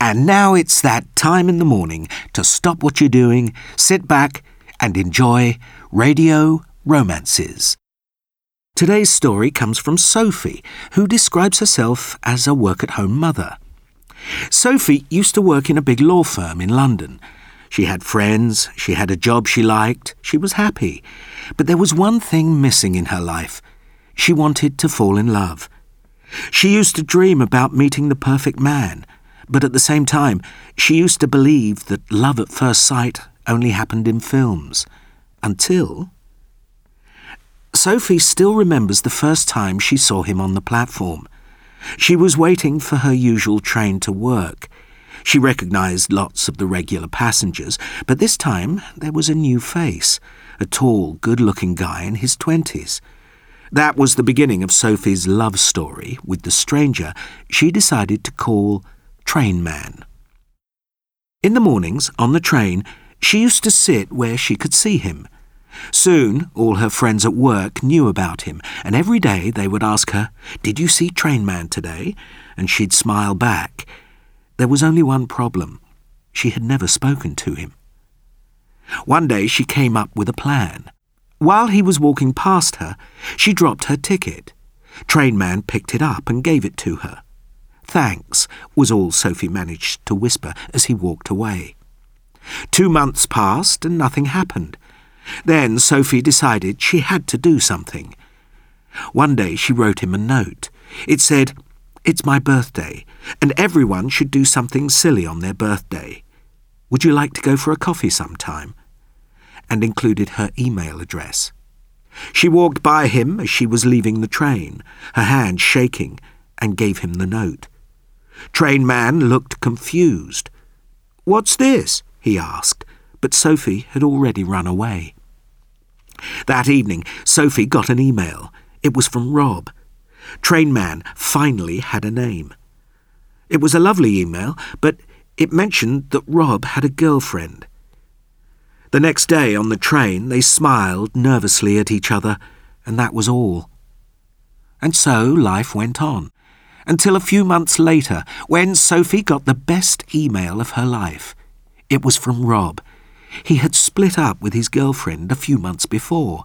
And now it's that time in the morning to stop what you're doing, sit back, and enjoy Radio Romances. Today's story comes from Sophie, who describes herself as a work at home mother. Sophie used to work in a big law firm in London. She had friends, she had a job she liked, she was happy. But there was one thing missing in her life she wanted to fall in love. She used to dream about meeting the perfect man but at the same time, she used to believe that love at first sight only happened in films. Until. Sophie still remembers the first time she saw him on the platform. She was waiting for her usual train to work. She recognized lots of the regular passengers, but this time there was a new face, a tall, good looking guy in his twenties. That was the beginning of Sophie's love story with the stranger she decided to call train man. In the mornings, on the train, she used to sit where she could see him. Soon, all her friends at work knew about him, and every day they would ask her, Did you see Trainman today? And she'd smile back. There was only one problem. She had never spoken to him. One day she came up with a plan. While he was walking past her, she dropped her ticket. Trainman picked it up and gave it to her. Thanks, was all Sophie managed to whisper as he walked away. Two months passed and nothing happened. Then Sophie decided she had to do something. One day she wrote him a note. It said, It's my birthday, and everyone should do something silly on their birthday. Would you like to go for a coffee sometime? And included her email address. She walked by him as she was leaving the train, her hand shaking, and gave him the note. Train man looked confused. What's this? he asked, but Sophie had already run away. That evening, Sophie got an email. It was from Rob. Trainman finally had a name. It was a lovely email, but it mentioned that Rob had a girlfriend. The next day on the train, they smiled nervously at each other, and that was all. And so life went on until a few months later when Sophie got the best email of her life. It was from Rob. He had split up with his girlfriend a few months before,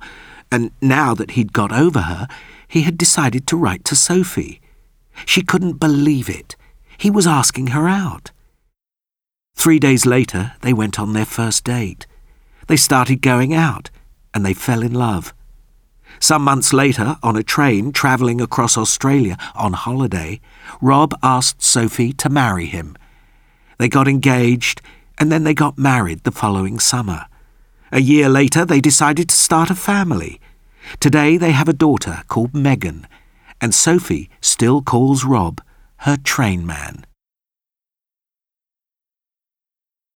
and now that he'd got over her, he had decided to write to Sophie. She couldn't believe it. He was asking her out. Three days later, they went on their first date. They started going out, and they fell in love. Some months later, on a train travelling across Australia on holiday, Rob asked Sophie to marry him. They got engaged, and then they got married the following summer. A year later, they decided to start a family. Today, they have a daughter called Megan, and Sophie still calls Rob her train man.